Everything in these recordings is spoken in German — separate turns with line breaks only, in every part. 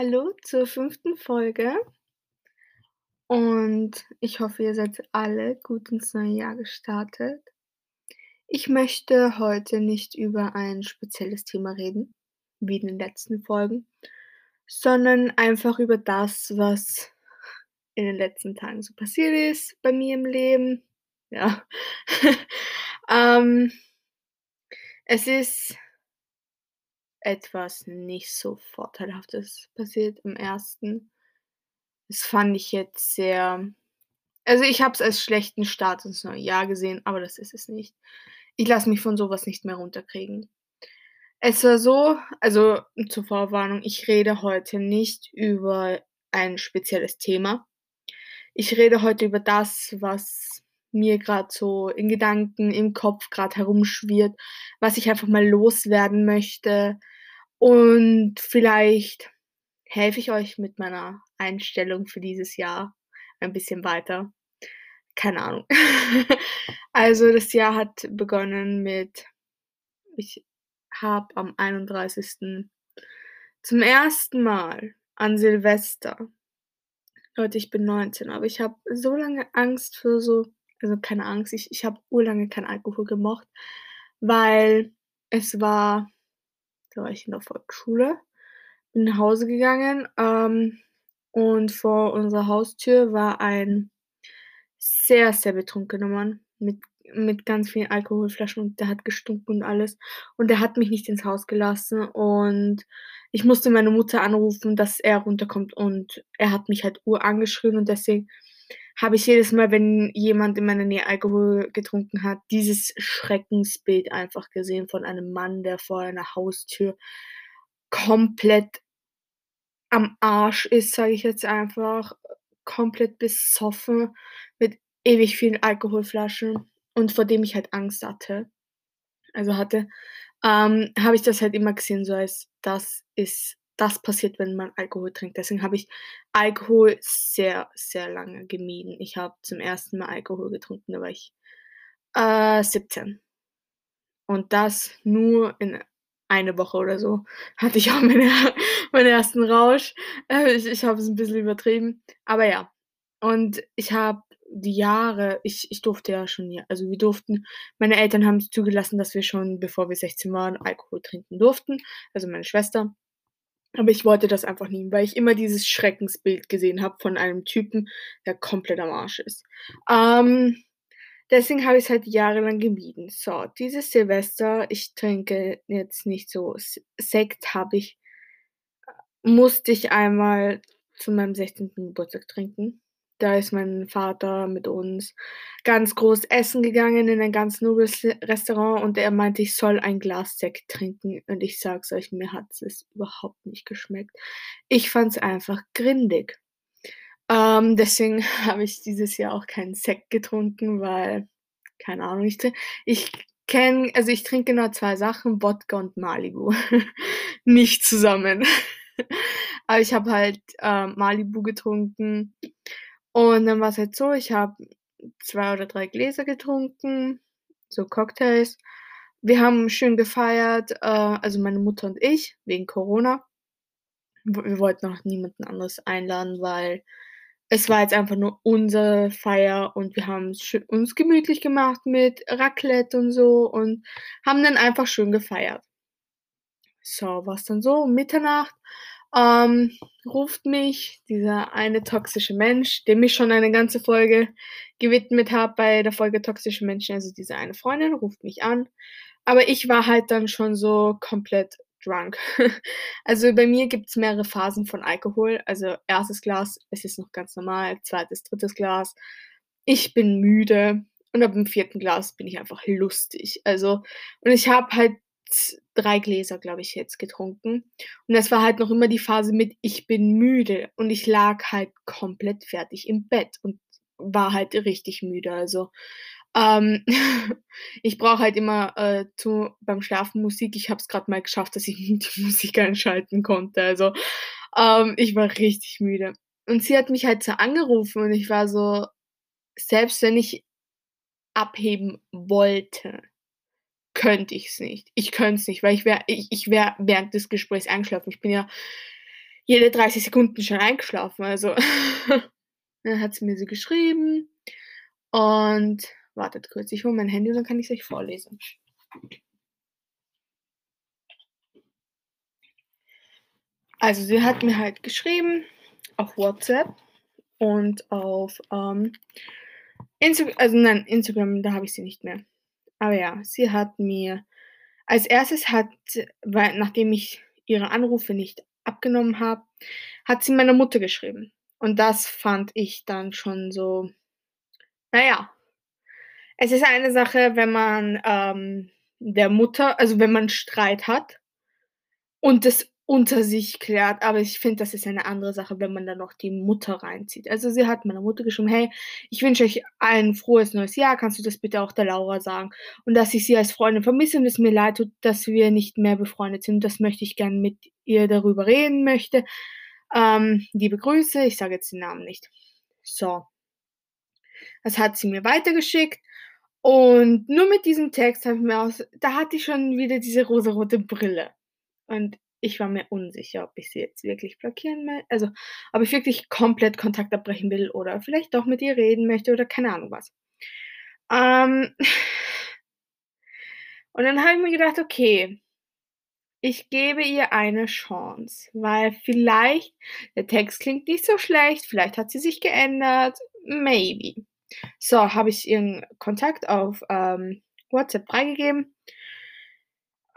Hallo zur fünften Folge. Und ich hoffe, ihr seid alle gut ins neue Jahr gestartet. Ich möchte heute nicht über ein spezielles Thema reden, wie in den letzten Folgen, sondern einfach über das, was in den letzten Tagen so passiert ist bei mir im Leben. Ja. ähm, es ist etwas nicht so Vorteilhaftes passiert im ersten. Das fand ich jetzt sehr also, ich habe es als schlechten Start ins neue Jahr gesehen, aber das ist es nicht. Ich lasse mich von sowas nicht mehr runterkriegen. Es war so also, zur Vorwarnung, ich rede heute nicht über ein spezielles Thema. Ich rede heute über das, was mir gerade so in Gedanken im Kopf gerade herumschwirrt, was ich einfach mal loswerden möchte. Und vielleicht helfe ich euch mit meiner Einstellung für dieses Jahr ein bisschen weiter. Keine Ahnung. Also, das Jahr hat begonnen mit ich habe am 31. zum ersten Mal an Silvester Leute, ich bin 19, aber ich habe so lange Angst für so also, keine Angst, ich ich habe urlange keinen Alkohol gemocht, weil es war da war ich in der Volksschule, bin nach Hause gegangen, ähm, und vor unserer Haustür war ein sehr, sehr betrunkener Mann mit mit ganz vielen Alkoholflaschen und der hat gestunken und alles. Und der hat mich nicht ins Haus gelassen und ich musste meine Mutter anrufen, dass er runterkommt und er hat mich halt urangeschrien und deswegen habe ich jedes Mal, wenn jemand in meiner Nähe Alkohol getrunken hat, dieses Schreckensbild einfach gesehen von einem Mann, der vor einer Haustür komplett am Arsch ist, sage ich jetzt einfach, komplett besoffen mit ewig vielen Alkoholflaschen und vor dem ich halt Angst hatte also hatte, ähm, habe ich das halt immer gesehen, so als das ist das passiert, wenn man Alkohol trinkt. Deswegen habe ich Alkohol sehr, sehr lange gemieden. Ich habe zum ersten Mal Alkohol getrunken, da war ich, äh, 17. Und das nur in eine Woche oder so hatte ich auch meine meinen ersten Rausch. Äh, ich ich habe es 'n bisschen übertrieben, aber ja. Und ich habe die Jahre ich ich durfte ja schon also, wir durften meine Eltern haben es zugelassen, dass wir schon, bevor wir 16 waren, Alkohol trinken durften, also, meine Schwester. Aber ich wollte das einfach nie, weil ich immer dieses Schreckensbild gesehen habe von einem Typen, der komplett am Arsch ist. Ähm, deswegen habe ich's halt jahrelang gemieden. So, dieses Silvester ich trinke jetzt nicht so Sekt habe ich musste ich einmal zu meinem 16. Geburtstag trinken. Da ist mein Vater mit uns ganz groß essen gegangen in ein ganz nobles Restaurant und er meinte, ich soll ein Glas Sekt trinken und ich sage es euch, mir hat's es überhaupt nicht geschmeckt. Ich fand's einfach grindig. Ähm, deswegen habe ich dieses Jahr auch keinen Sekt getrunken, weil keine Ahnung, ich ich kenne also, ich trinke nur 2 Sachen, Wodka und Malibu. Nicht zusammen. Aber ich habe halt, ähm, Malibu getrunken und dann war's halt so, ich habe 2 oder 3 Gläser getrunken, so Cocktails. Wir haben schön gefeiert, äh, also meine Mutter und ich, wegen Corona. Wir wollten auch niemanden anderes einladen, weil es war jetzt einfach nur unsere Feier und wir haben's schö uns gemütlich gemacht mit Raclette und so und haben dann einfach schön gefeiert. So, war's dann so Mitternacht ähm, ruft mich dieser eine toxische Mensch, dem ich schon eine ganze Folge gewidmet habe bei der Folge „Toxische Menschen“, also diese eine Freundin ruft mich an. Aber ich war halt dann schon so komplett drunk. Also, bei mir gibt's mehrere Phasen von Alkohol. Also, 1. Glas, es ist noch ganz normal, 2., 3. Glas, ich bin müde und ab dem 4. Glas bin ich einfach lustig. Also und ich habe halt 3 Gläser, glaube ich, jetzt getrunken. Und das war halt noch immer die Phase mit: Ich bin müde und ich lag halt komplett fertig im Bett und war halt richtig müde. Also, ähm, ich brauche halt immer, äh, zu beim Schlafen Musik. Ich habe es grad mal geschafft, dass ich die Musik einschalten konnte. Also, ähm, ich war richtig müde. Und sie hat mich halt so angerufen und ich war so selbst wenn ich abheben wollte könnte ich's nicht. Ich könnte es nicht, weil ich wäre ich ich wäre während des Gesprächs eingeschlafen. Ich bin ja jede 30 Sekunden schon eingeschlafen, also dann hat sie mir so geschrieben und wartet kurz, ich hole mein Handy und dann kann ich's euch vorlesen. Also, sie hat mir halt geschrieben auf WhatsApp und auf, ähm, Insta also nein, Instagram, da habe ich sie nicht mehr. Aber ja, sie hat mir als Erstes hat weil nachdem ich ihre Anrufe nicht abgenommen habe, hat sie meiner Mutter geschrieben. Und das fand ich dann schon so na ja. Es ist eine Sache, wenn man, ähm, der Mutter also wenn man Streit hat und das unter sich klärt, aber ich finde, das ist eine andere Sache, wenn man da noch die Mutter reinzieht. Also, sie hat meiner Mutter geschrieben: „Hey, ich wünsche euch ein frohes neues Jahr. Kannst du das bitte auch der Laura sagen? Und dass ich sie als Freundin vermisse und es mir leid tut, dass wir nicht mehr befreundet sind. Das möchte ich gern mit ihr darüber reden möchte. Ähm, liebe Grüße.“ Ich sage jetzt den Namen nicht. So. Das hat sie mir weitergeschickt und nur mit diesem Text habe ich mir aus da hatte ich schon wieder diese rosarote Brille. Und ich war mir unsicher, ob ich sie jetzt wirklich blockieren mei also, ob ich wirklich komplett Kontakt abbrechen will oder vielleicht doch mit ihr reden möchte oder keine Ahnung was. Ähm und dann habe ich mir gedacht: „Okay, ich gebe ihr eine Chance, weil vielleicht der Text klingt nicht so schlecht, vielleicht hat sie sich geändert, maybe.“ So, habe ich ihren Kontakt auf, ähm, WhatsApp freigegeben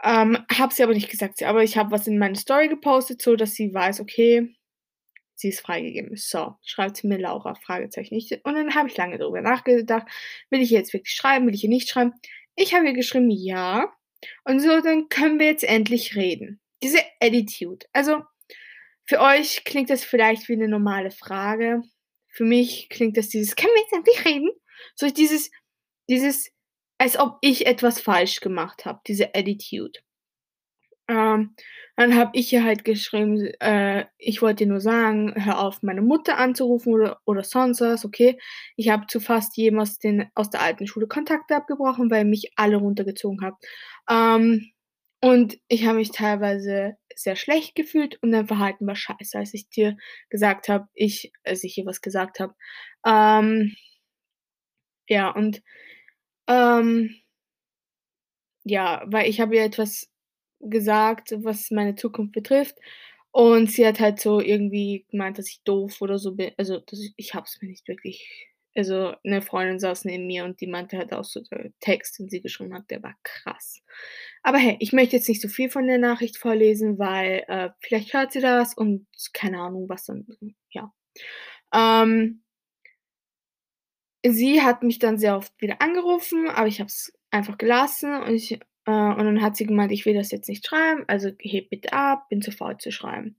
ähm, habe sie aber nicht gesagt. Aber ich habe was in meine Story gepostet, so dass sie weiß, okay, sie ist freigegeben. So, schreibt sie mir Laura, Fragezeichen. Ich und dann habe ich lange darüber nachgedacht, will ich ihr jetzt wirklich schreiben, will ich ihr nicht schreiben? Ich habe ihr geschrieben: „Ja.“ Und so, dann können wir jetzt endlich reden. Diese Attitude. Also, für euch klingt das vielleicht wie 'ne normale Frage. Für mich klingt das dieses: „Können wir jetzt endlich reden?“ So dieses dieses als ob ich etwas falsch gemacht habe, diese Attitude. Ähm, dann habe ich ihr halt geschrieben, äh: „Ich wollte dir nur sagen, hör auf, meine Mutter anzurufen oder oder sonst was, okay? Ich habe zu fast jedem aus den aus der alten Schule Kontakte abgebrochen, weil mich alle runtergezogen habt. Ähm, und ich habe mich teilweise sehr schlecht gefühlt und dein Verhalten war scheiße, als ich dir gesagt habe ich als ich ihr was gesagt habe. Ähm, ja, und, ähm ja, weil ich habe ihr etwas gesagt, was meine Zukunft betrifft und sie hat halt so irgendwie gemeint, dass ich doof oder so bin. Also, dass ich habe es mir nicht wirklich also, 'ne Freundin saß neben mir und die meinte halt auch so, der Text, den sie geschrieben hat, der war krass. Aber hey, ich möchte jetzt nicht so viel von der Nachricht vorlesen, weil, äh, vielleicht hört sie das und keine Ahnung, was dann ja. Ähm sie hat mich dann sehr oft wieder angerufen, aber ich habe es einfach gelassen und ich äh, und dann hat sie gemeint: „Ich will das jetzt nicht schreiben, also heb bitte ab, bin zu faul zu schreiben.“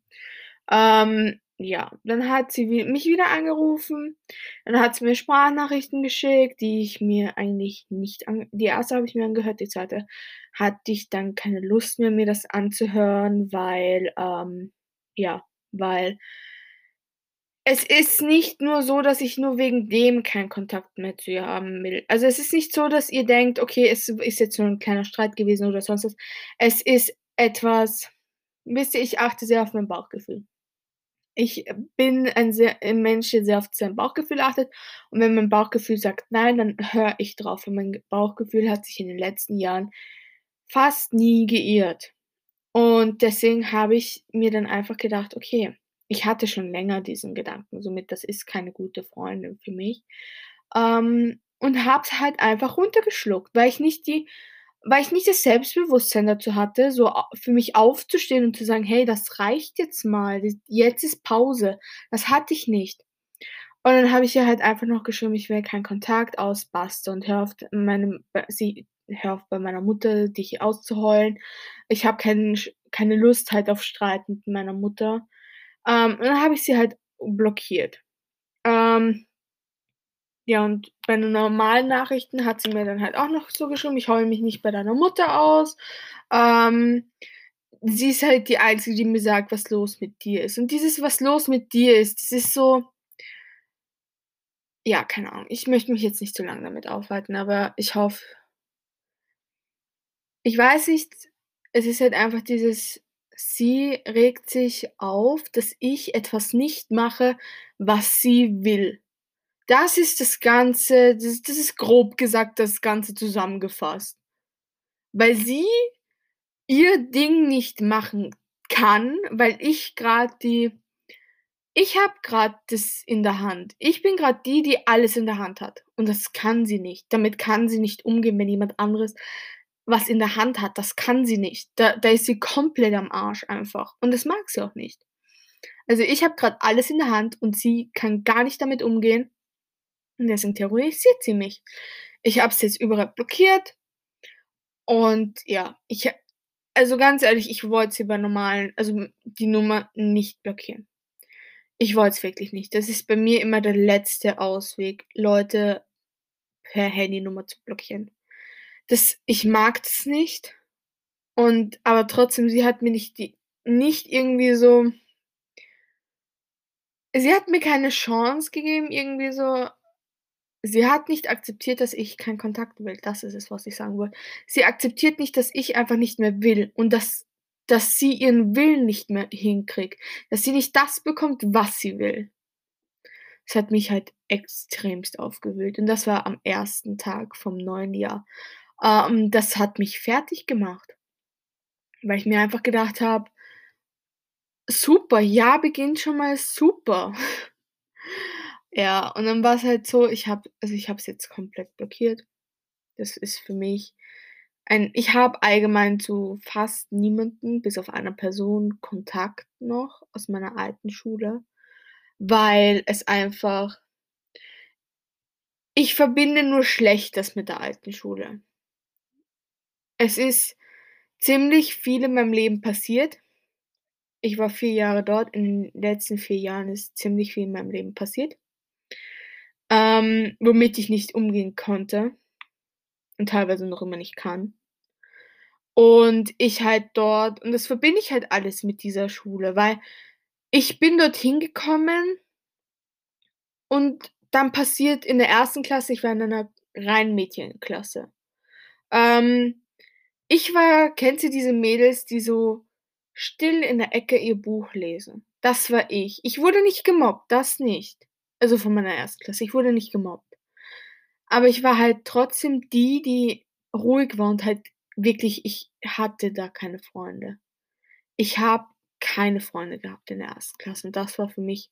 Ähm, ja, dann hat sie mich wieder angerufen, dann hat sie mir Sprachnachrichten geschickt, die ich mir eigentlich nicht an die erste habe ich mir angehört, die zweite hatte ich dann keine Lust mehr, mir das anzuhören, weil, ähm ja, weil es ist nicht nur so, dass ich nur wegen dem keinen Kontakt mehr zu ihr haben will. Also, es ist nicht so, dass ihr denkt: „Okay, es ist jetzt nur 'n kleiner Streit gewesen oder sonst was.“ Es ist etwas wisst ihr, ich achte sehr auf mein Bauchgefühl. Ich bin ein sehr ein Mensch, der sehr auf sein Bauchgefühl achtet und wenn mein Bauchgefühl sagt: „Nein“, dann höre ich drauf und mein Bauchgefühl hat sich in den letzten Jahren fast nie geirrt. Und deswegen habe ich mir dann einfach gedacht: „Okay“ ich hatte schon länger diesen Gedanken, somit das ist keine gute Freundin für mich. Ähm, und habe es halt einfach runtergeschluckt, weil ich nicht die weil ich nicht das Selbstbewusstsein dazu hatte, so für mich aufzustehen und zu sagen: „Hey, das reicht jetzt mal, jetzt ist Pause.“ Das hatte ich nicht. Und dann habe ich ihr halt einfach noch geschrieben: „Ich will keinen Kontakt aus, und hör auf, äh, sie hör auf, bei meiner Mutter dich auszuheulen. Ich habe sch keine Lust halt auf Streit mit meiner Mutter.“ Ähm, und dann habe ich sie halt blockiert. Ähm ja, und bei den normalen Nachrichten hat sie mir dann halt auch noch so geschrieben: „Ich heule mich nicht bei deiner Mutter aus.“ Ähm, sie ist halt die Einzige, die mir sagt, was los mit dir ist. Und dieses „Was los mit dir ist“, das ist so ja, keine Ahnung. Ich möchte mich jetzt nicht zu lang damit aufhalten, aber ich hoffe ich weiß nicht, es ist halt einfach dieses sie regt sich auf, dass ich etwas nicht mache, was sie will. Das ist das Ganze das das ist grob gesagt das Ganze zusammengefasst. Weil sie ihr Ding nicht machen kann, weil ich grad die ich habe grad das in der Hand. Ich bin grad die, die alles in der Hand hat und das kann sie nicht. Damit kann sie nicht umgehen, wenn jemand anderes was in der Hand hat. Das kann sie nicht. Da da ist sie komplett am Arsch einfach und das mag sie auch nicht. Also, ich habe grad alles in der Hand und sie kann gar nicht damit umgehen und deswegen terrorisiert sie mich. Ich habe sie jetzt überall blockiert und ja, ich also, ganz ehrlich, ich wollte sie bei normalen also, die Nummer nicht blockieren. Ich wollte es wirklich nicht. Das ist bei mir immer der letzte Ausweg, Leute per Handynummer zu blockieren. Das ich mag das nicht und aber trotzdem, sie hat mir nicht die nicht irgendwie so sie hat mir keine Chance gegeben, irgendwie so sie hat nicht akzeptiert, dass ich keinen Kontakt will. Das ist es, was ich sagen wollte. Sie akzeptiert nicht, dass ich einfach nicht mehr will und dass dass sie ihren Willen nicht mehr hinkriegt, dass sie nicht das bekommt, was sie will. Das hat mich halt extremst aufgewühlt und das war am ersten Tag vom neuen Jahr. Ähm, das hat mich fertiggemacht, weil ich mir einfach gedacht habe: „Super, Jahr beginnt schon mal super.“ Ja, und dann war's halt so, ich habe also, es jetzt komplett blockiert. Das ist für mich ein ich habe allgemein zu fast niemanden, bis auf einer Person Kontakt noch aus meiner alten Schule, weil es einfach ich verbinde nur Schlechtes mit der alten Schule. Es ist ziemlich viel in meinem Leben passiert. Ich war 4 Jahre dort. In den letzten 4 Jahren ist ziemlich viel in meinem Leben passiert ähm, womit ich nicht umgehen konnte und teilweise noch immer nicht kann. Und ich halt dort und das verbinde ich halt alles mit dieser Schule, weil ich bin dorthin gekommen und dann passiert in der 1. Klasse ich war in einer reinen Mädchenklasse. Ähm, ich war kennst du diese Mädels, die so still in der Ecke ihr Buch lesen? Das war ich. Ich wurde nicht gemobbt, das nicht. Also, von meiner 1. Klasse. Ich wurde nicht gemobbt. Aber ich war halt trotzdem die, die ruhig war und halt wirklich ich hatte da keine Freunde. Ich habe keine Freunde gehabt in der 1. Klasse und das war für mich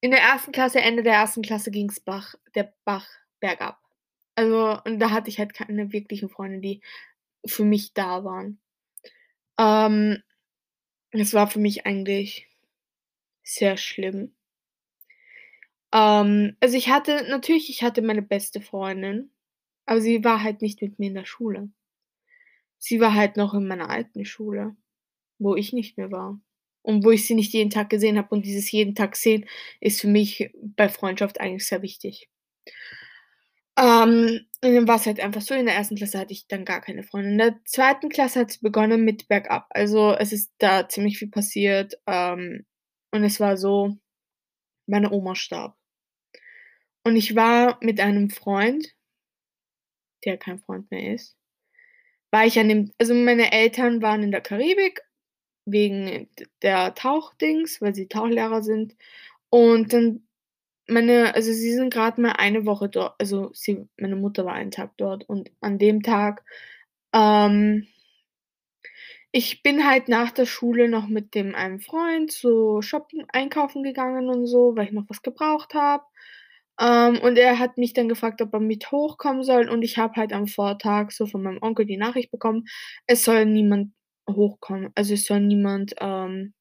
in der 1. Klasse Ende der 1. Klasse ging's Bach der Bach bergab. Also, und da hatte ich halt keine wirklichen Freunde, die für mich da waren. Ähm, es war für mich eigentlich sehr schlimm. Ähm, also, ich hatte natürlich, ich hatte meine beste Freundin, aber sie war halt nicht mit mir in der Schule. Sie war halt noch in meiner alten Schule, wo ich nicht mehr war und wo ich sie nicht jeden Tag gesehen habe und dieses jeden Tag sehen ist für mich bei Freundschaft eigentlich sehr wichtig. Ähm, und dann war's halt einfach so, in der 1. Klasse hatte ich dann gar keine Freunde. In der 2. Klasse hat's begonnen mit bergab. Also, es ist da ziemlich viel passiert, ähm, und es war so, meine Oma starb. Und ich war mit einem Freund der kein Freund mehr ist, war ich an dem also, meine Eltern waren in der Karibik wegen der Tauchdings, weil sie Tauchlehrer sind. Und dann meine also, sie sind grad mal eine Woche dort also, sie meine Mutter war einen Tag dort und an dem Tag, ähm ich bin halt nach der Schule noch mit dem einen Freund so shoppen einkaufen gegangen und so, weil ich noch was gebraucht habe. Ähm, und er hat mich dann gefragt, ob er mit hochkommen soll und ich habe halt am Vortag so von meinem Onkel die Nachricht bekommen, es soll niemand hochkommen. Also, es soll niemand ähm,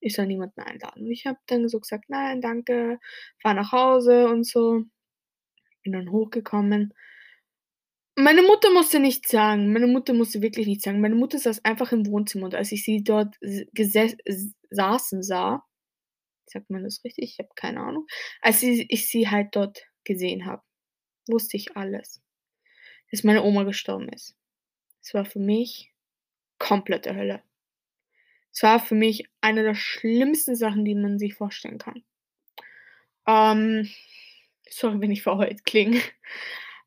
ich soll niemanden einladen. Und ich habe dann so gesagt: „Nein, danke, fahre nach Hause“ und so. Bin dann hochgekommen. Meine Mutter musste nichts sagen. Meine Mutter musste wirklich nichts sagen. Meine Mutter saß einfach im Wohnzimmer und als ich sie dort saßen sah sagt man das richtig? Ich habe keine Ahnung. Als sie ich sie halt dort gesehen habe, wusste ich alles, dass meine Oma gestorben ist. Es war für mich komplette Hölle. Es war für mich eine der schlimmsten Sachen, die man sich vorstellen kann. Ähm, sorry, wenn ich verheult klinge.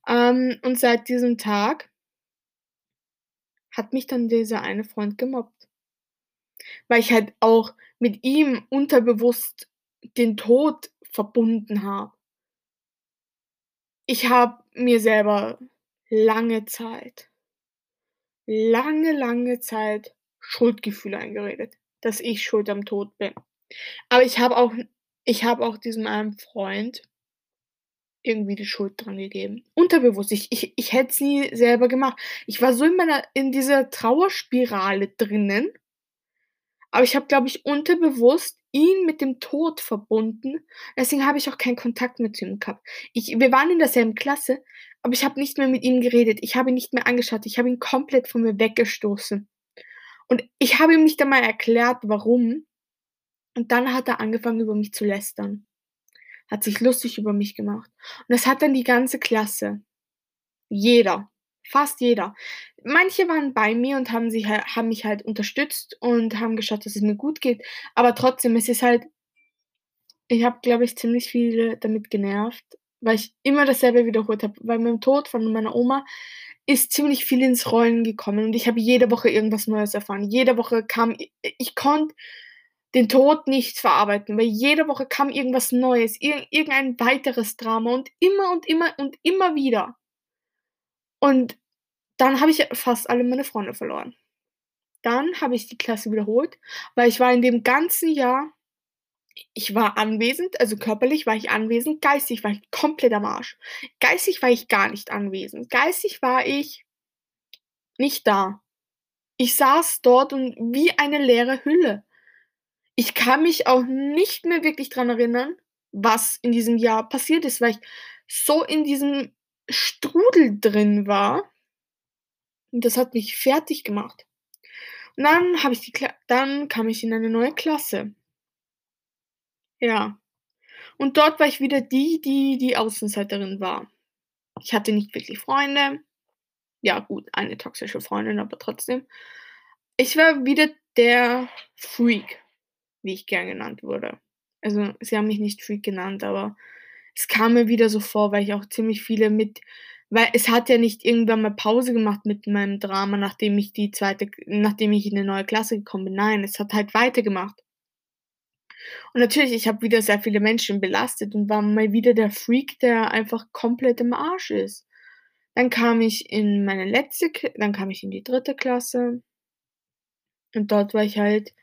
Ähm, und seit diesem Tag hat mich dann dieser eine Freund gemobbt. weil ich halt auch mit ihm unterbewusst den Tod verbunden habe. Ich habe mir selber lange Zeit lange, lange Zeit Schuldgefühle eingeredet, dass ich schuld am Tod bin. Aber ich habe auch ich habe auch diesem einen Freund irgendwie die Schuld dran gegeben. Unterbewusst. Ich ich ich hätte es nie selber gemacht. Ich war so in meiner in dieser Trauerspirale drinnen aber ich habe, glaube ich, unterbewusst ihn mit dem Tod verbunden. Deswegen habe ich auch keinen Kontakt mit ihm gehabt. Ich wir waren in derselben Klasse, aber ich habe nicht mehr mit ihm geredet. Ich habe ihn nicht mehr angeschaut. Ich habe ihn komplett von mir weggestoßen. Und ich habe ihm nicht einmal erklärt, warum. Und dann hat er angefangen, über mich zu lästern. Hat sich lustig über mich gemacht. Und das hat dann die ganze Klasse. Jeder. Fast jeder. Manche waren bei mir und haben sich ha haben mich halt unterstützt und haben geschaut, dass es mir gut geht. Aber trotzdem, es ist halt ich habe, glaube ich, ziemlich viele damit genervt, weil ich immer dasselbe wiederholt habe. Weil mit dem Tod von meiner Oma ist ziemlich viel ins Rollen gekommen und ich habe jede Woche irgendwas Neues erfahren. Jede Woche kam ich konnte den Tod nicht verarbeiten, weil jede Woche kam irgendwas Neues, irg irgendein weiteres Drama und immer und immer und immer wieder. Und dann habe ich fast alle meine Freunde verloren. Dann habe ich die Klasse wiederholt, weil ich war in dem ganzen Jahr ich war anwesend, also körperlich war ich anwesend, geistig war ich komplett am Arsch. Geistig war ich gar nicht anwesend. Geistig war ich nicht da. Ich saß dort und wie eine leere Hülle. Ich kann mich auch nicht mehr wirklich dran erinnern, was in diesem Jahr passiert ist, weil ich so in diesem Strudel drin war. Und das hat mich fertig gemacht. Und dann habe ich die dann kam ich in eine neue Klasse. Ja. Und dort war ich wieder die, die die Außenseiterin war. Ich hatte nicht wirklich Freunde. Ja gut, eine toxische Freundin, aber trotzdem. Ich war wieder der Freak, wie ich gern genannt wurde. Also, sie haben mich nicht Freak genannt, aber es kam mir wieder so vor, weil ich auch ziemlich viele mit weil es hat ja nicht irgendwann mal Pause gemacht mit meinem Drama, nachdem ich die zweite, nachdem ich in 'ne neue Klasse gekommen bin. Nein, es hat halt weitergemacht. Und natürlich, ich habe wieder sehr viele Menschen belastet und war mal wieder der Freak, der einfach komplett im Arsch ist. Dann kam ich in meine letzte dann kam ich in die dritte Klasse und dort war ich halt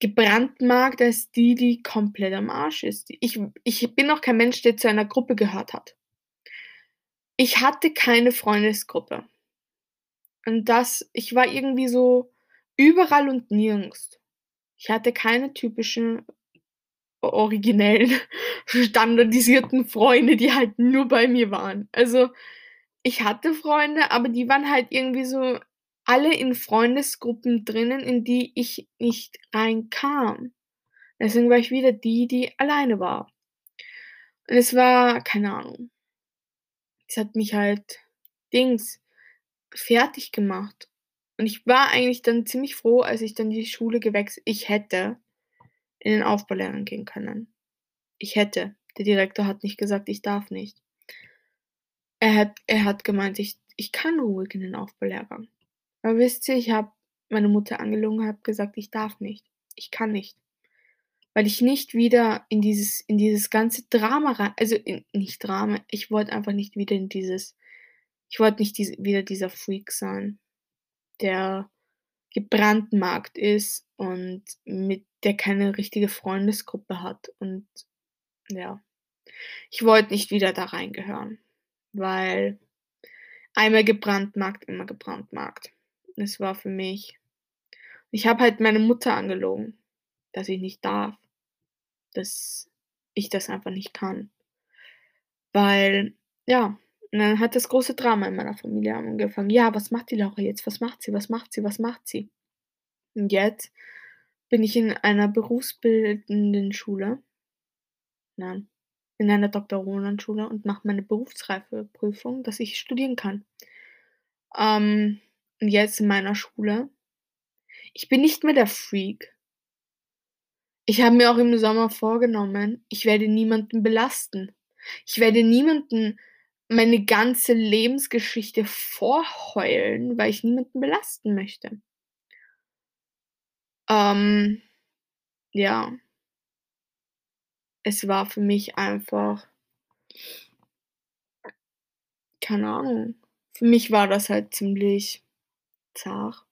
gebrandmarkt als die, die komplett am Arsch ist. Ich ich bin auch kein Mensch, der zu einer Gruppe gehört hat. Ich hatte keine Freundesgruppe. Und das ich war irgendwie so überall und nirgends. Ich hatte keine typischen originellen, standardisierten Freunde, die halt nur bei mir waren. Also, ich hatte Freunde, aber die waren halt irgendwie so alle in Freundesgruppen drinnen, in die ich nicht reinkam. Deswegen war ich wieder die, die alleine war. Und es war keine Ahnung. Es hat mich halt Dings fertig gemacht. Und ich war eigentlich dann ziemlich froh, als ich dann die Schule gewechselt ich hätte in den Aufbaulehrgang gehen können. Ich hätte. Der Direktor hat nicht gesagt, ich darf nicht. Er hat er hat gemeint, ich ich kann ruhig in den Aufbaulehrgang. Aber wisst ihr, ich habe meine Mutter angelogen, habe gesagt, ich darf nicht. Ich kann nicht. Weil ich nicht wieder in dieses in dieses ganze Drama rein also, in nicht Drama, ich wollte einfach nicht wieder in dieses ich wollte nicht diese wieder dieser Freak sein, der gebrandmarkt ist und mit der keine richtige Freundesgruppe hat und ja. Ich wollte nicht wieder da reingehören, weil einmal gebrandmarkt, immer gebrandmarkt. Es war für mich ich habe halt meine Mutter angelogen, dass ich nicht darf, dass ich das einfach nicht kann. Weil, ja, und dann hat das große Drama in meiner Familie angefangen. Ja, was macht die Laura jetzt? Was macht sie? Was macht sie? Was macht sie? Und jetzt bin ich in einer berufsbildenden Schule. Nein, in einer Doktorandenschule und mache meine Berufsreifeprüfung, dass ich studieren kann. Ähm, und jetzt in meiner Schule. Ich bin nicht mehr der Freak. Ich habe mir auch im Sommer vorgenommen, ich werde niemanden belasten. Ich werde niemanden meine ganze Lebensgeschichte vorheulen, weil ich niemanden belasten möchte. Ähm, ja. Es war für mich einfach keine Ahnung. Für mich war das halt ziemlich zart,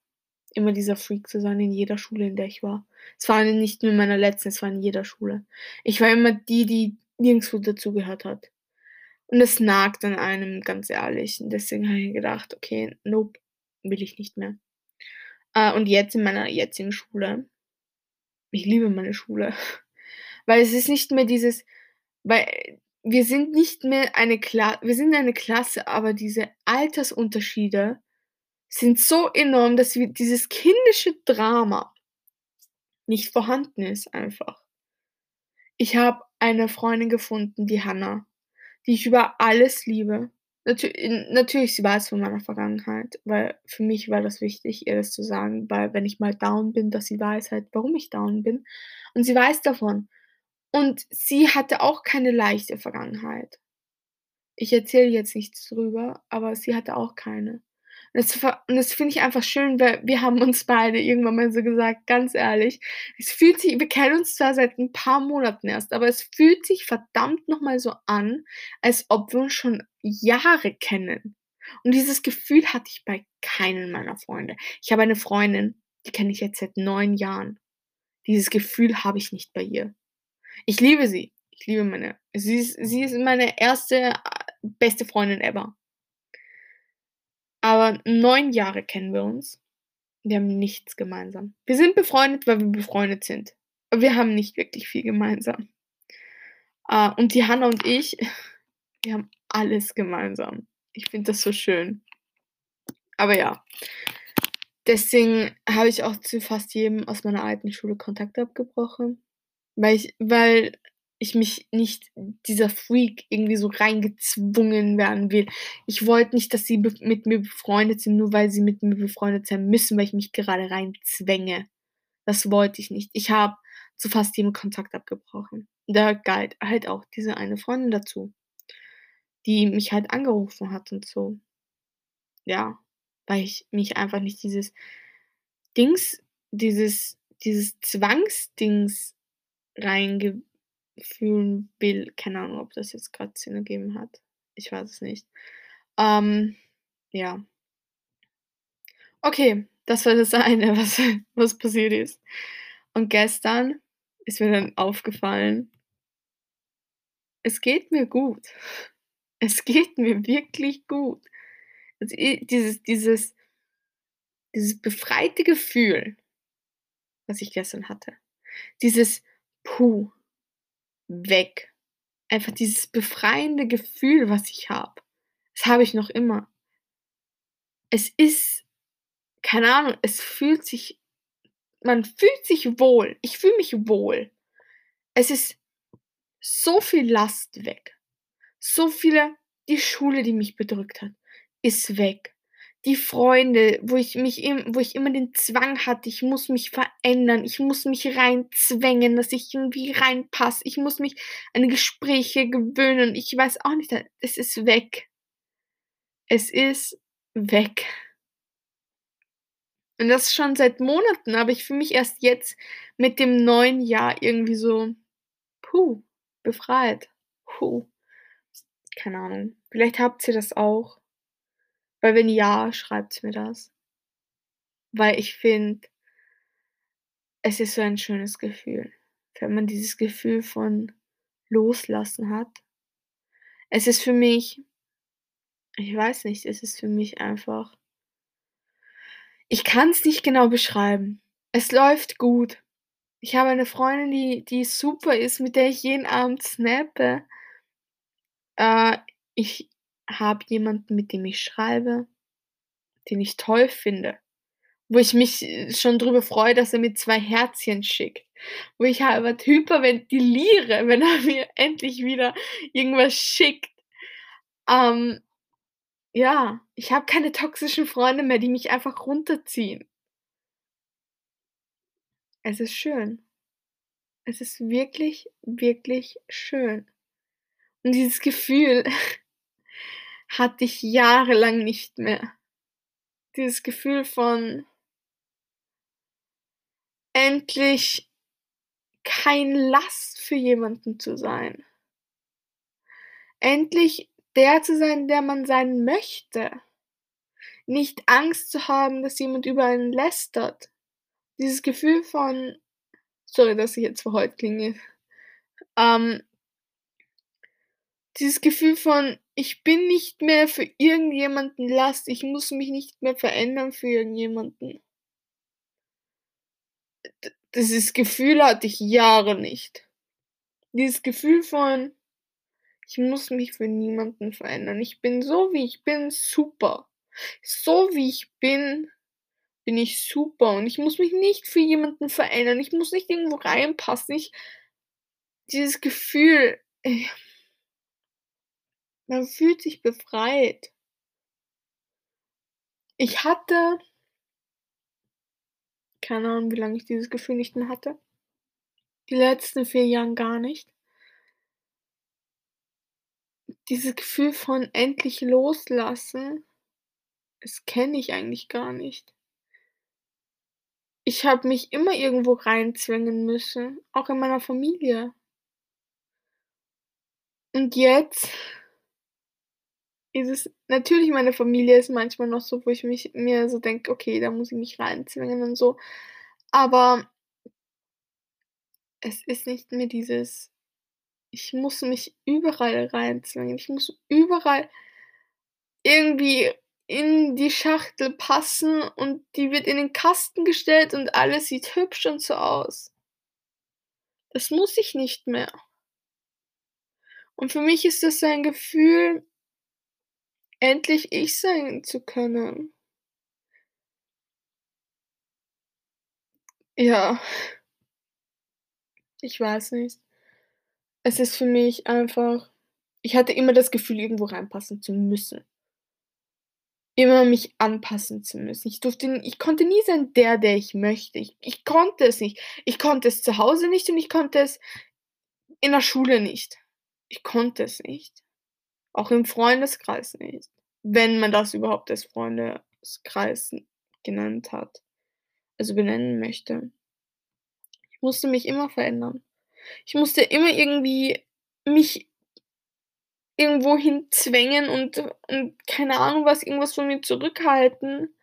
immer dieser Freak zu sein in jeder Schule, in der ich war. Es war nicht nur in meiner letzten, es war in jeder Schule. Ich war immer die, die nirgendswo dazugehört hat. Und es nagt an einem, ganz ehrlich. Und deswegen habe ich gedacht: „Okay, nope, will ich nicht mehr.“ Äh, und jetzt in meiner jetzigen Schule ich liebe meine Schule, weil es ist nicht mehr dieses weil wir sind nicht mehr eine Kla wir sind eine Klasse, aber diese Altersunterschiede sind so enorm, dass wir dieses kindische Drama nicht vorhanden ist einfach. Ich habe eine Freundin gefunden, die Hannah, die ich über alles liebe. Natü n natürlich, sie weiß von meiner Vergangenheit, weil für mich war das wichtig, ihr das zu sagen, weil wenn ich mal down bin, dass sie weiß halt, warum ich down bin. Und sie weiß davon. Und sie hatte auch keine leichte Vergangenheit. Ich erzähle jetzt nichts drüber, aber sie hatte auch keine. Das und das finde ich einfach schön, weil wir haben uns beide irgendwann mal so gesagt, ganz ehrlich, es fühlt sich wir kennen uns zwar seit 'n paar Monaten erst, aber es fühlt sich verdammt noch mal so an, als ob wir uns schon Jahre kennen. Und dieses Gefühl hatte ich bei keinen meiner Freunde. Ich habe eine Freundin, die kenne ich jetzt seit 9 Jahren. Dieses Gefühl habe ich nicht bei ihr. Ich liebe sie. Ich liebe meine sie ist sie ist meine erste, beste Freundin ever. Aber 9 Jahre kennen wir uns. Wir haben nichts gemeinsam. Wir sind befreundet, weil wir befreundet sind. Aber wir haben nicht wirklich viel gemeinsam. Äh, und die Hannah und ich, wir haben alles gemeinsam. Ich finde das so schön. Aber ja. Deswegen habe ich auch zu fast jedem aus meiner alten Schule Kontakt abgebrochen, weil ich weil ich mich nicht dieser Freak irgendwie so reingezwungen werden will. Ich wollte nicht, dass sie mit mir befreundet sind, nur weil sie mit mir befreundet sein müssen, weil ich mich gerade rein zwänge. Das wollte ich nicht. Ich habe zu fast jedem Kontakt abgebrochen. Da galt halt auch diese eine Freundin dazu, die mich halt angerufen hat und so. Ja, weil ich mich einfach nicht dieses Dings dieses dieses Zwangsdings reinge fühlen will. Keine Ahnung, ob das jetzt grad Sinn ergeben hat. Ich weiß es nicht. Ähm, ja. Okay, das war das eine, was was passiert ist. Und gestern ist mir dann aufgefallen es geht mir gut. Es geht mir wirklich gut. Also, dieses dieses dieses befreite Gefühl, was ich gestern hatte. Dieses: „Puh, weg.“ Einfach dieses befreiende Gefühl, was ich habe. Das habe ich noch immer. Es ist keine Ahnung, es fühlt sich man fühlt sich wohl. Ich fühle mich wohl. Es ist so viel Last weg. So viele die Schule, die mich bedrückt hat, ist weg. Die Freunde, wo ich mich wo ich immer den Zwang hatte, ich muss mich verändern, ich muss mich reinzwängen, dass ich irgendwie reinpasse. Ich muss mich an Gespräche gewöhnen. Ich weiß auch nicht, es ist weg. Es ist weg. Und das schon seit Monaten, aber ich fühle mich erst jetzt mit dem neuen Jahr irgendwie so, puh, befreit. Puh. Keine Ahnung. Vielleicht habt ihr das auch. Weil wenn ja, schreibt mir das. Weil ich finde es ist so ein schönes Gefühl, wenn man dieses Gefühl von Loslassen hat. Es ist für mich ich weiß nicht, es ist für mich einfach ich kann's nicht genau beschreiben. Es läuft gut. Ich habe eine Freundin, die die super ist, mit der ich jeden Abend snappe. Äh, ich habe jemanden, mit dem ich schreibe, den ich toll finde, wo ich mich, äh, schon drüber freue, dass er mir 2 Herzchen schickt, wo ich halber hyperventiliere, wenn er mir endlich wieder irgendwas schickt. Ähm, ja, ich habe keine toxischen Freunde mehr, die mich einfach runterziehen. Es ist schön. Es ist wirklich, wirklich schön. Und dieses Gefühl hatte ich jahrelang nicht mehr. Dieses Gefühl von endlich kein Last für jemanden zu sein. Endlich der zu sein, der man sein möchte. Nicht Angst zu haben, dass jemand über einen lästert. Dieses Gefühl von sorry, dass ich jetzt verheult klinge. Ähm dieses Gefühl von: „Ich bin nicht mehr für irgendjemanden Last, ich muss mich nicht mehr verändern für irgendjemanden.“ D dieses Gefühl hatte ich Jahre nicht. Dieses Gefühl von: „Ich muss mich für niemanden verändern. Ich bin so, wie ich bin, super. So wie ich bin, bin ich super und ich muss mich nicht für jemanden verändern. Ich muss nicht irgendwo reinpassen. Ich“ Dieses Gefühl, äh man fühlt sich befreit. Ich hatte keine Ahnung, wie lange ich dieses Gefühl nicht mehr hatte. Die letzten 4 Jahren gar nicht. Dieses Gefühl von endlich loslassen, das kenne ich eigentlich gar nicht. Ich habe mich immer irgendwo reinzwängen müssen, auch in meiner Familie. Und jetzt ist es natürlich meine Familie ist manchmal noch so, wo ich mich mir so denke: „Okay, da muss ich mich reinzwängen und so.“ Aber es ist nicht mehr dieses ich muss mich überall reinzwängen. Ich muss überall irgendwie in die Schachtel passen und die wird in den Kasten gestellt und alles sieht hübsch und so aus. Das muss ich nicht mehr. Und für mich ist das ein Gefühl endlich ich sein zu können. Ja. Ich weiß nicht. Es ist für mich einfach ich hatte immer das Gefühl, irgendwo reinpassen zu müssen. Immer mich anpassen zu müssen. Ich durfte ich konnte nie sein der, der ich möchte. Ich ich konnte es nicht. Ich konnte es zu Hause nicht und ich konnte es in der Schule nicht. Ich konnte es nicht. Auch im Freundeskreis nicht, wenn man das überhaupt als Freundeskreis genannt hat also benennen möchte. Ich musste mich immer verändern. Ich musste immer irgendwie mich irgendwohin zwängen und und keine Ahnung was, irgendwas von mir zurückhalten.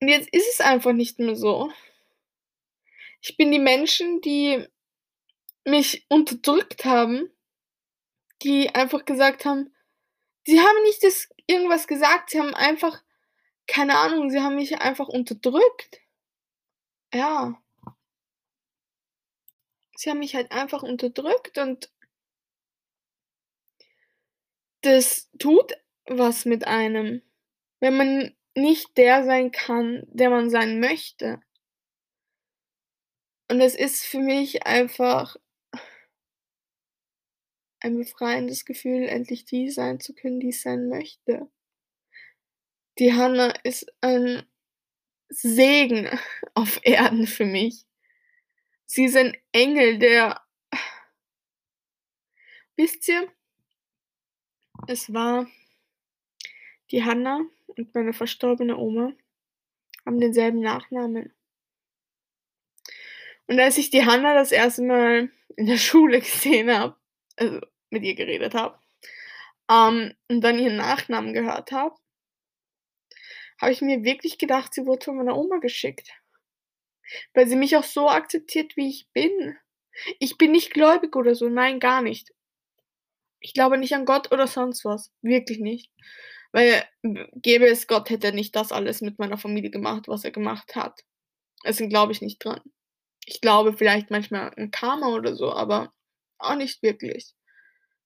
Und jetzt ist es einfach nicht mehr so. Ich bin die Menschen, die mich unterdrückt haben, die einfach gesagt haben die haben nicht das irgendwas gesagt, sie haben einfach keine Ahnung, sie haben mich einfach unterdrückt. Ja. Sie haben mich halt einfach unterdrückt und das tut was mit einem, wenn man nicht der sein kann, der man sein möchte. Und es ist für mich einfach ein befreiendes Gefühl, endlich die sein zu können, die ich sein möchte. Die Hannah ist ein Segen auf Erden für mich. Sie ist ein Engel, der wisst ihr es war die Hannah und meine verstorbene Oma haben denselben Nachnamen. Und als ich die Hannah das erste Mal in der Schule gesehen habe, also mit ihr geredet habe, ähm, und dann ihren Nachnamen gehört habe habe ich mir wirklich gedacht, sie wurde von meiner Oma geschickt. Weil sie mich auch so akzeptiert, wie ich bin. Ich bin nicht gläubig oder so, nein, gar nicht. Ich glaube nicht an Gott oder sonst was, wirklich nicht. Weil gäbe es Gott, hätte er nicht das alles mit meiner Familie gemacht, was er gemacht hat. Deswegen glaube ich nicht dran. Ich glaube vielleicht manchmal an Karma oder so, aber auch nicht wirklich.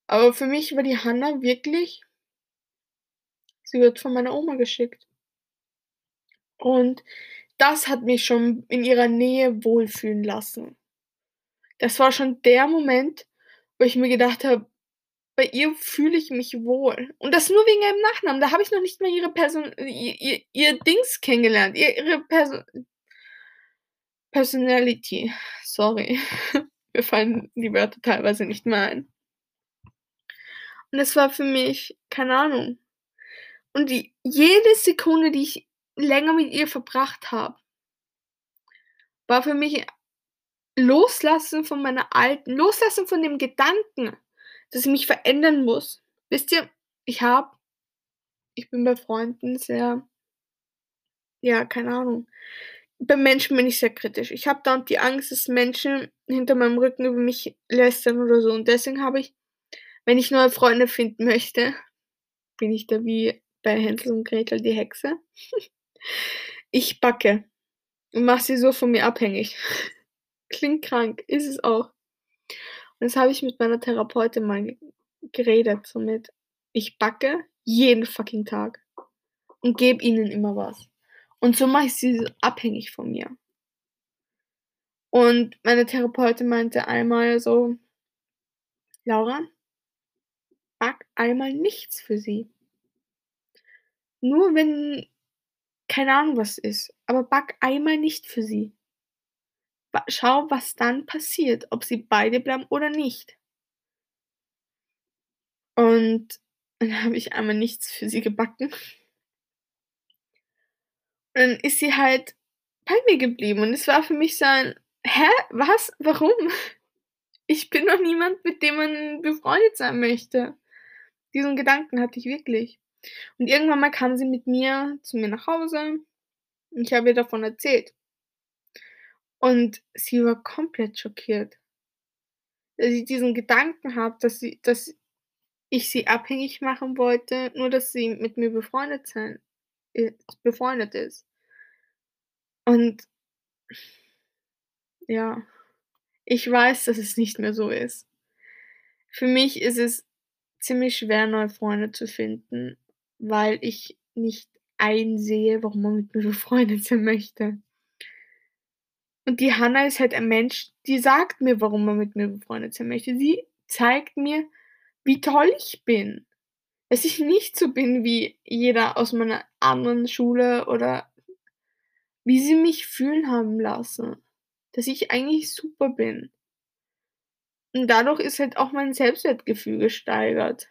Aber für mich war die Hannah wirklich sie wird von meiner Oma geschickt. Und das hat mich schon in ihrer Nähe wohlfühlen lassen. Das war schon der Moment, wo ich mir gedacht habe: „Bei ihr fühle ich mich wohl.“ Und das nur wegen ihrem Nachnamen. Da habe ich noch nicht mal ihre Person i ihr ihr Dings kennengelernt, ihr ihre Perso Personality. Sorry. Mir fallen die Wörter teilweise nicht mehr ein. Und es war für mich keine Ahnung. Und die jede Sekunde, die ich länger mit ihr verbracht habe war für mich loslassen von meiner alten loslassen von dem Gedanken, dass ich mich verändern muss. Wisst ihr, ich habe ich bin bei Freunden sehr ja, keine Ahnung. Bei Menschen bin ich sehr kritisch. Ich habe dauernd die Angst, dass Menschen hinter meinem Rücken über mich lästern oder so. Und deswegen habe ich, wenn ich neue Freunde finden möchte, bin ich da wie bei Hänsel und Gretel die Hexe. Ich backe und mache sie so von mir abhängig. Klingt krank, ist es auch. Und das habe ich mit meiner Therapeutin mal geredet, somit ich backe jeden fucking Tag und gebe ihnen immer was. Und so mache ich sie abhängig von mir. Und meine Therapeutin meinte einmal so, Laura, einmal nichts für sie. Nur wenn, keine Ahnung was ist, aber back einmal nicht für sie. Schau, was dann passiert, ob sie beide bleiben oder nicht. Und dann habe ich einmal nichts für sie gebacken. Und dann ist sie halt bei mir geblieben und es war für mich so ein: „Hä, was? Warum?“ Ich bin doch niemand, mit dem man befreundet sein möchte. Diesen Gedanken hatte ich wirklich. Und irgendwann mal kam sie mit mir zu mir nach Hause und ich habe ihr davon erzählt. Und sie war komplett schockiert. Dass ich diesen Gedanken habe, dass sie dass ich sie abhängig machen wollte, nur dass sie mit mir befreundet sein äh, befreundet ist. Und ja, ich weiß, dass es nicht mehr so ist. Für mich ist es ziemlich schwer, neue Freunde zu finden, weil ich nicht einsehe, warum man mit mir befreundet sein möchte. Und die Hannah ist halt ein Mensch, die sagt mir, warum man mit mir befreundet sein möchte. Sie zeigt mir, wie toll ich bin. Dass ich nicht so bin wie jeder aus meiner anderen Schule oder wie sie mich fühlen haben lassen, dass ich eigentlich super bin. Und dadurch ist halt auch mein Selbstwertgefühl gesteigert.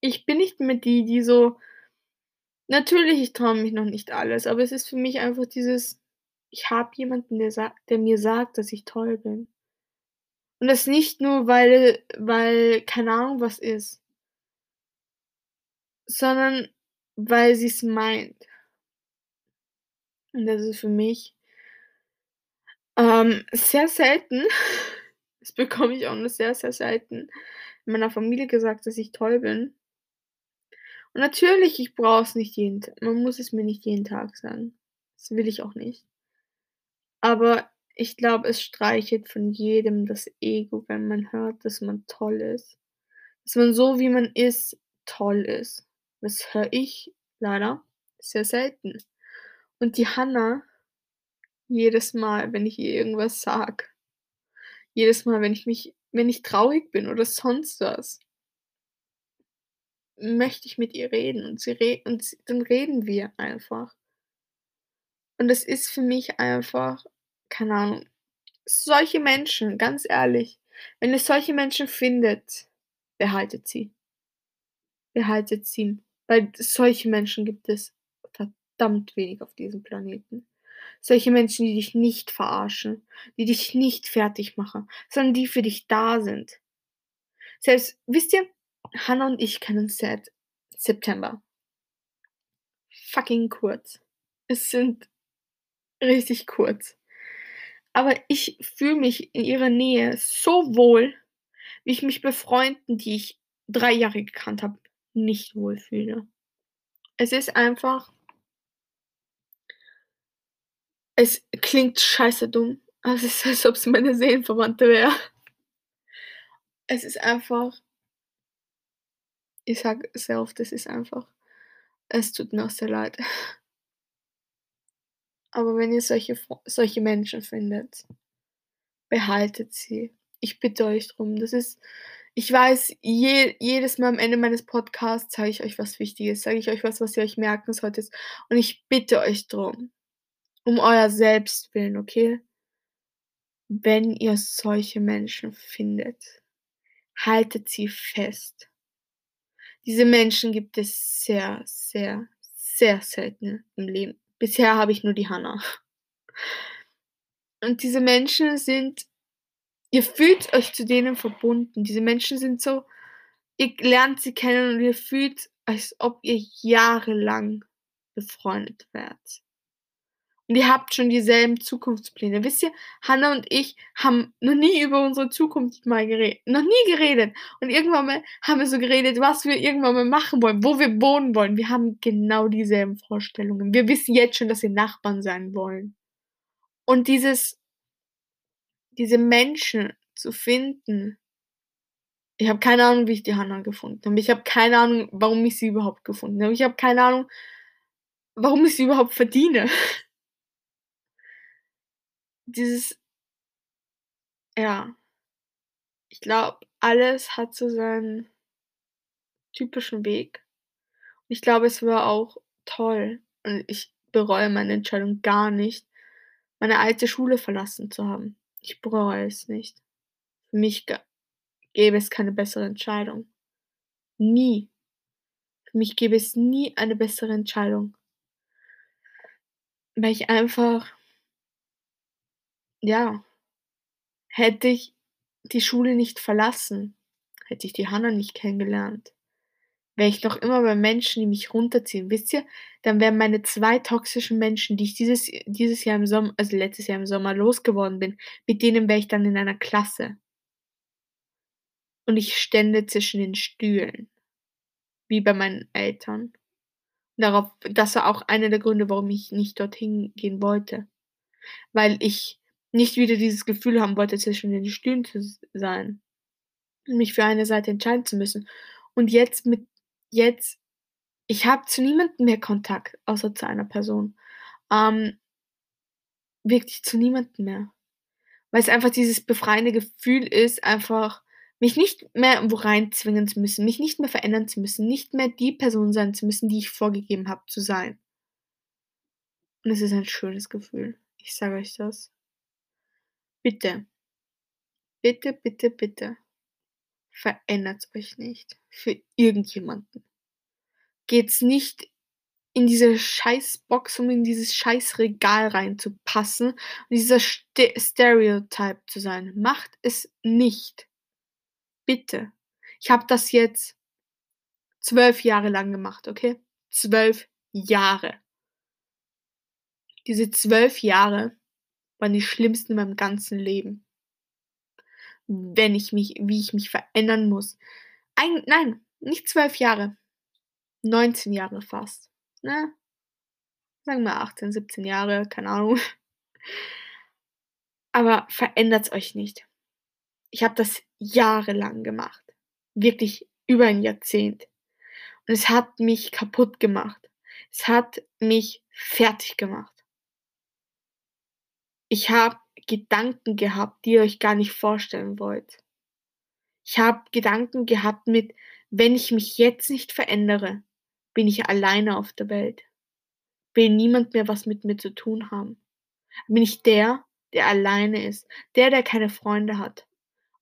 Ich bin nicht mehr die, die so natürlich, ich traue mich noch nicht alles, aber es ist für mich einfach dieses ich habe jemanden, der der mir sagt, dass ich toll bin. Und das nicht nur, weil weil keine Ahnung was ist sondern weil sie's meint. Und das ist für mich ähm, sehr selten. Das bekomme ich auch nur sehr, sehr selten in meiner Familie gesagt, dass ich toll bin. Und natürlich, ich brauche es nicht jeden T man muss es mir nicht jeden Tag sagen. Das will ich auch nicht. Aber ich glaube, es streichelt von jedem das Ego, wenn man hört, dass man toll ist. Dass man so, wie man ist, toll ist. Das höre ich leider sehr selten. Und die Hannah jedes Mal, wenn ich ihr irgendwas sage jedes Mal, wenn ich mich wenn ich traurig bin oder sonst was möchte ich mit ihr reden und sie re und s dann reden wir einfach. Und das ist für mich einfach keine Ahnung. Solche Menschen, ganz ehrlich, wenn ihr solche Menschen findet, behaltet sie. Behaltet sie, weil solche Menschen gibt es verdammt wenig auf diesem Planeten. Solche Menschen, die dich nicht verarschen, die dich nicht fertig machen, sondern die für dich da sind. Selbst wisst ihr, Hannah und ich kennen uns seit September. Fucking kurz. Es sind richtig kurz. Aber ich fühle mich in ihrer Nähe so wohl, wie ich mich bei Freunden, die ich 3 Jahre gekannt habe, nicht wohlfühle. Es ist einfach es klingt scheiße dumm, es ist, als ob's meine Seelenverwandte wäre. Es ist einfach ich sage sehr oft, es ist einfach es tut mir auch sehr leid. Aber wenn ihr solche solche Menschen findet, behaltet sie. Ich bitte euch drum. Das ist ich weiß, je jedes Mal am Ende meines Podcasts sage ich euch was Wichtiges, sage ich euch was, was ihr euch merken solltet. Und ich bitte euch drum, um euer Selbst willen, okay? Wenn ihr solche Menschen findet, haltet sie fest. Diese Menschen gibt es sehr, sehr, sehr selten im Leben. Bisher habe ich nur die Hannah. Und diese Menschen sind ihr fühlt euch zu denen verbunden. Diese Menschen sind so ihr lernt sie kennen und ihr fühlt, als ob ihr jahrelang befreundet wärt. Und ihr habt schon dieselben Zukunftspläne. Wisst ihr, Hannah und ich haben noch nie über unsere Zukunft mal geredet. Noch nie geredet. Und irgendwann mal haben wir so geredet, was wir irgendwann mal machen wollen, wo wir wohnen wollen. Wir haben genau dieselben Vorstellungen. Wir wissen jetzt schon, dass wir Nachbarn sein wollen. Und dieses, diese Menschen zu finden, ich habe keine Ahnung, wie ich die Hannah gefunden habe. Ich habe keine Ahnung, warum ich sie überhaupt gefunden habe. Ich habe keine Ahnung, warum ich sie überhaupt verdiene. Dieses ja. Ich glaube, alles hat so seinen typischen Weg. Ich glaube, es war auch toll und ich bereue meine Entscheidung gar nicht, meine alte Schule verlassen zu haben. Ich bereue es nicht. Für mich gäbe es keine bessere Entscheidung. Nie. Für mich gäbe es nie eine bessere Entscheidung. Weil ich einfach ja, hätte ich die Schule nicht verlassen, hätte ich die Hannah nicht kennengelernt, wäre ich noch immer bei Menschen, die mich runterziehen. Wisst ihr, dann wären meine 2 toxischen Menschen, die ich dieses dieses Jahr im Sommer also letztes Jahr im Sommer losgeworden bin, mit denen wäre ich dann in einer Klasse. Und ich stände zwischen den Stühlen, wie bei meinen Eltern. Darauf das war auch einer der Gründe, warum ich nicht dorthin gehen wollte, weil ich nicht wieder dieses Gefühl haben wollte, zwischen den Stühlen zu sein mich für eine Seite entscheiden zu müssen. Und jetzt mit jetzt ich habe zu niemandem mehr Kontakt, außer zu einer Person. Ähm wirklich zu niemandem mehr. Weil's einfach dieses befreiende Gefühl ist, einfach mich nicht mehr irgendwo reinzwingen zu müssen, mich nicht mehr verändern zu müssen, nicht mehr die Person sein zu müssen, die ich vorgegeben habe zu sein. Und es ist ein schönes Gefühl. Ich sage euch das. Bitte. Bitte, bitte, bitte. Verändert euch nicht für irgendjemanden. Geht's nicht in diese Scheißbox, um in dieses Scheißregal reinzupassen und dieser Ste Stereotype zu sein. Macht es nicht. Bitte. Ich habe das jetzt 12 Jahre lang gemacht, okay? 12 Jahre. Diese 12 Jahre waren die schlimmsten in meinem ganzen Leben. Wenn ich mich wie ich mich verändern muss. Ein nein, nicht 12 Jahre. 19 Jahre fast, ne? Sagen wir 18, 17 Jahre, keine Ahnung. Aber verändert's euch nicht. Ich habe das jahrelang gemacht. Wirklich über ein Jahrzehnt. Und es hat mich kaputt gemacht. Es hat mich fertig gemacht. Ich habe Gedanken gehabt, die ihr euch gar nicht vorstellen wollt. Ich habe Gedanken gehabt mit: „Wenn ich mich jetzt nicht verändere, bin ich alleine auf der Welt. Will niemand mehr was mit mir zu tun haben. Bin ich der, der alleine ist, der, der keine Freunde hat.“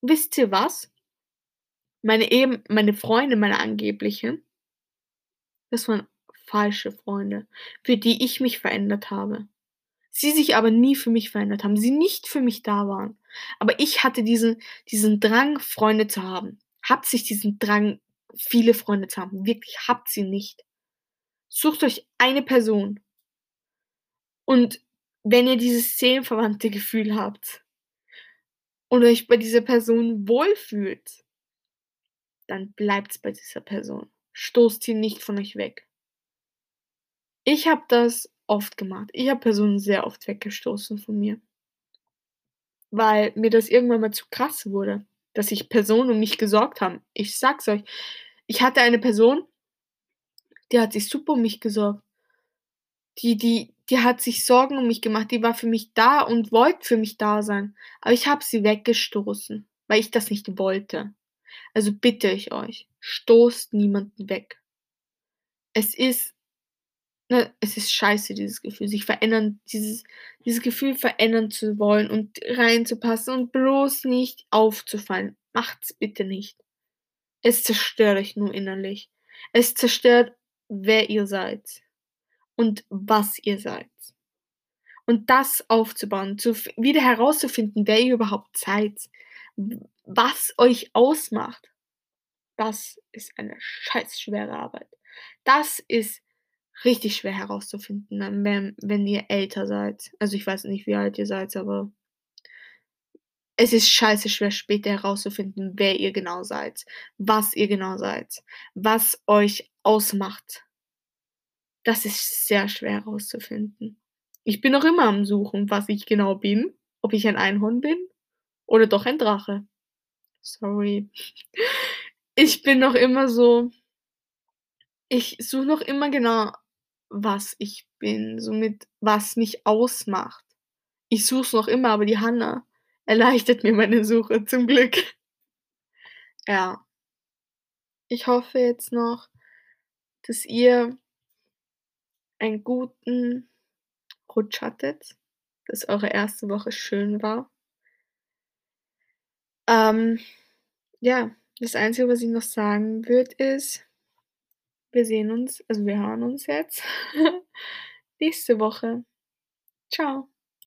Und wisst ihr was? Meine eben meine Freunde, meine angeblichen das waren falsche Freunde, für die ich mich verändert habe. Sie sich aber nie für mich verändert haben, sie nicht für mich da waren. Aber ich hatte diesen diesen Drang, Freunde zu haben. Habt sich diesen Drang, viele Freunde zu haben. Wirklich, habt sie nicht. Sucht euch eine Person. Und wenn ihr dieses seelenverwandte Gefühl habt und euch bei dieser Person wohlfühlt, dann bleibt's bei dieser Person. Stoßt sie nicht von euch weg. Ich habe das oft gemacht. Ich habe Personen sehr oft weggestoßen von mir. Weil mir das irgendwann mal zu krass wurde, dass sich Personen um mich gesorgt haben. Ich sag's euch, ich hatte eine Person, die hat sich super um mich gesorgt. Die die die hat sich Sorgen um mich gemacht, die war für mich da und wollte für mich da sein. Aber ich habe sie weggestoßen, weil ich das nicht wollte. Also bitte ich euch, stoßt niemanden weg. Es ist ne, es ist scheiße, dieses Gefühl, sich verändern dieses dieses Gefühl verändern zu wollen und reinzupassen und bloß nicht aufzufallen. Macht's bitte nicht. Es zerstört euch nur innerlich. Es zerstört, wer ihr seid und was ihr seid. Und das aufzubauen, zu wieder herauszufinden, wer ihr überhaupt seid, was euch ausmacht, das ist eine scheiß schwere Arbeit. Das ist richtig schwer herauszufinden, wenn wenn ihr älter seid. Also, ich weiß nicht, wie alt ihr seid, aber es ist scheiße schwer, später herauszufinden, wer ihr genau seid, was ihr genau seid, was euch ausmacht. Das ist sehr schwer herauszufinden. Ich bin noch immer am Suchen, was ich genau bin, ob ich ein Einhorn bin oder doch ein Drache. Sorry. Ich bin noch immer so ich suche noch immer genau, was ich bin, somit was mich ausmacht. Ich suche es noch immer, aber die Hannah erleichtert mir meine Suche zum Glück. Ja. Ich hoffe jetzt noch, dass ihr einen guten Rutsch hattet, dass eure erste Woche schön war. Ähm, ja, das Einzige, was ich noch sagen würde, ist wir sehen uns also, wir hören uns jetzt nächste Woche. Tschau.